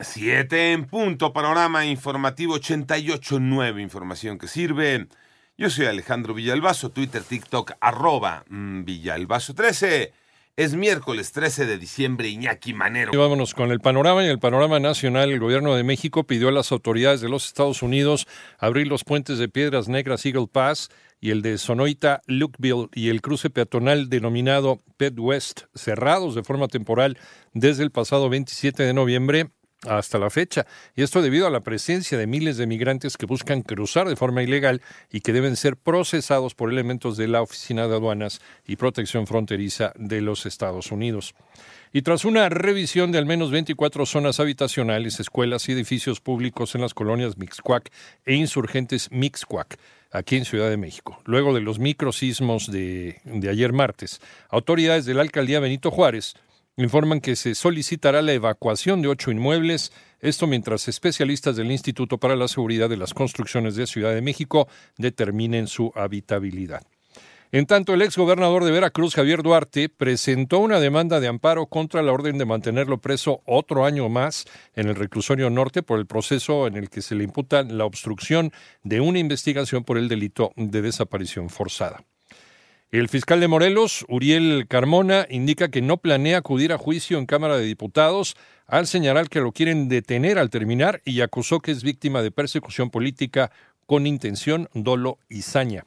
Siete en punto, panorama informativo 88.9, información que sirve. Yo soy Alejandro Villalbazo, Twitter, TikTok, arroba mm, Villalbazo 13. Es miércoles 13 de diciembre, Iñaki Manero. Vámonos con el panorama y el panorama nacional. El gobierno de México pidió a las autoridades de los Estados Unidos abrir los puentes de Piedras Negras Eagle Pass y el de Sonoita Lukeville y el cruce peatonal denominado Pet West cerrados de forma temporal desde el pasado 27 de noviembre hasta la fecha, y esto debido a la presencia de miles de migrantes que buscan cruzar de forma ilegal y que deben ser procesados por elementos de la Oficina de Aduanas y Protección Fronteriza de los Estados Unidos. Y tras una revisión de al menos 24 zonas habitacionales, escuelas y edificios públicos en las colonias Mixcuac e insurgentes Mixcuac, aquí en Ciudad de México, luego de los microsismos de, de ayer martes, autoridades de la alcaldía Benito Juárez informan que se solicitará la evacuación de ocho inmuebles, esto mientras especialistas del Instituto para la Seguridad de las Construcciones de Ciudad de México determinen su habitabilidad. En tanto, el exgobernador de Veracruz, Javier Duarte, presentó una demanda de amparo contra la orden de mantenerlo preso otro año más en el reclusorio norte por el proceso en el que se le imputa la obstrucción de una investigación por el delito de desaparición forzada. El fiscal de Morelos, Uriel Carmona, indica que no planea acudir a juicio en Cámara de Diputados al señalar que lo quieren detener al terminar y acusó que es víctima de persecución política con intención, dolo y saña.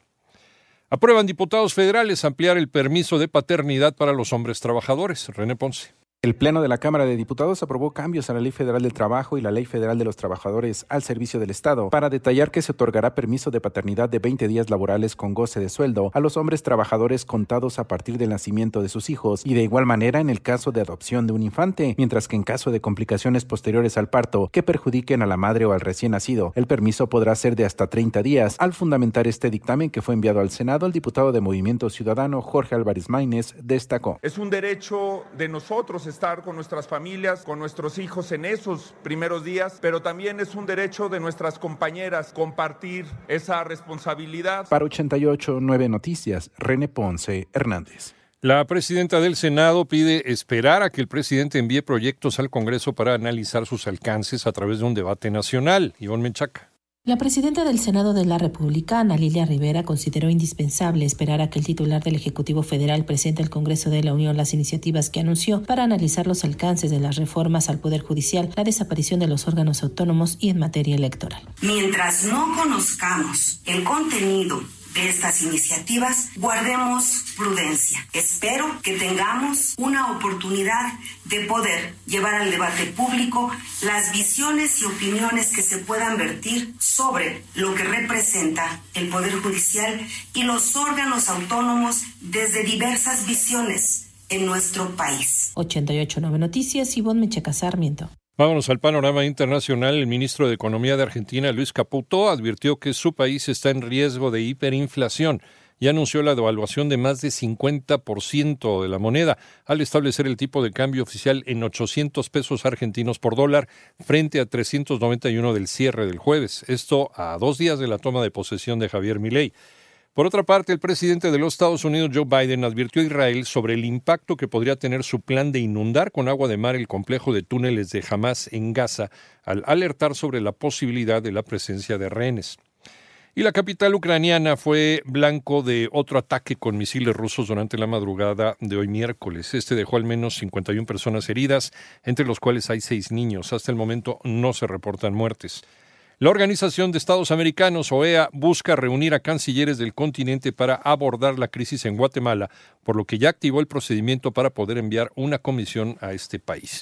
Aprueban diputados federales ampliar el permiso de paternidad para los hombres trabajadores. René Ponce. El Pleno de la Cámara de Diputados aprobó cambios a la Ley Federal del Trabajo y la Ley Federal de los Trabajadores al Servicio del Estado para detallar que se otorgará permiso de paternidad de 20 días laborales con goce de sueldo a los hombres trabajadores contados a partir del nacimiento de sus hijos y de igual manera en el caso de adopción de un infante, mientras que en caso de complicaciones posteriores al parto que perjudiquen a la madre o al recién nacido, el permiso podrá ser de hasta 30 días. Al fundamentar este dictamen que fue enviado al Senado, el diputado de Movimiento Ciudadano Jorge Álvarez Maínez destacó. Es un derecho de nosotros estar con nuestras familias, con nuestros hijos en esos primeros días, pero también es un derecho de nuestras compañeras compartir esa responsabilidad. Para 889 Noticias, René Ponce Hernández. La presidenta del Senado pide esperar a que el presidente envíe proyectos al Congreso para analizar sus alcances a través de un debate nacional. Ivonne Menchaca. La presidenta del Senado de la República, Ana Lilia Rivera, consideró indispensable esperar a que el titular del Ejecutivo Federal presente al Congreso de la Unión las iniciativas que anunció para analizar los alcances de las reformas al Poder Judicial, la desaparición de los órganos autónomos y en materia electoral. Mientras no conozcamos el contenido de estas iniciativas, guardemos prudencia. Espero que tengamos una oportunidad de poder llevar al debate público las visiones y opiniones que se puedan vertir sobre lo que representa el Poder Judicial y los órganos autónomos desde diversas visiones en nuestro país. 889 Noticias, Ivonne Mecheca Sarmiento. Vámonos al panorama internacional. El ministro de Economía de Argentina, Luis Caputo, advirtió que su país está en riesgo de hiperinflación y anunció la devaluación de más de 50% de la moneda al establecer el tipo de cambio oficial en 800 pesos argentinos por dólar frente a 391 del cierre del jueves. Esto a dos días de la toma de posesión de Javier Milei. Por otra parte, el presidente de los Estados Unidos, Joe Biden, advirtió a Israel sobre el impacto que podría tener su plan de inundar con agua de mar el complejo de túneles de Hamas en Gaza, al alertar sobre la posibilidad de la presencia de rehenes. Y la capital ucraniana fue blanco de otro ataque con misiles rusos durante la madrugada de hoy miércoles. Este dejó al menos 51 personas heridas, entre los cuales hay seis niños. Hasta el momento no se reportan muertes. La Organización de Estados Americanos, OEA, busca reunir a cancilleres del continente para abordar la crisis en Guatemala, por lo que ya activó el procedimiento para poder enviar una comisión a este país.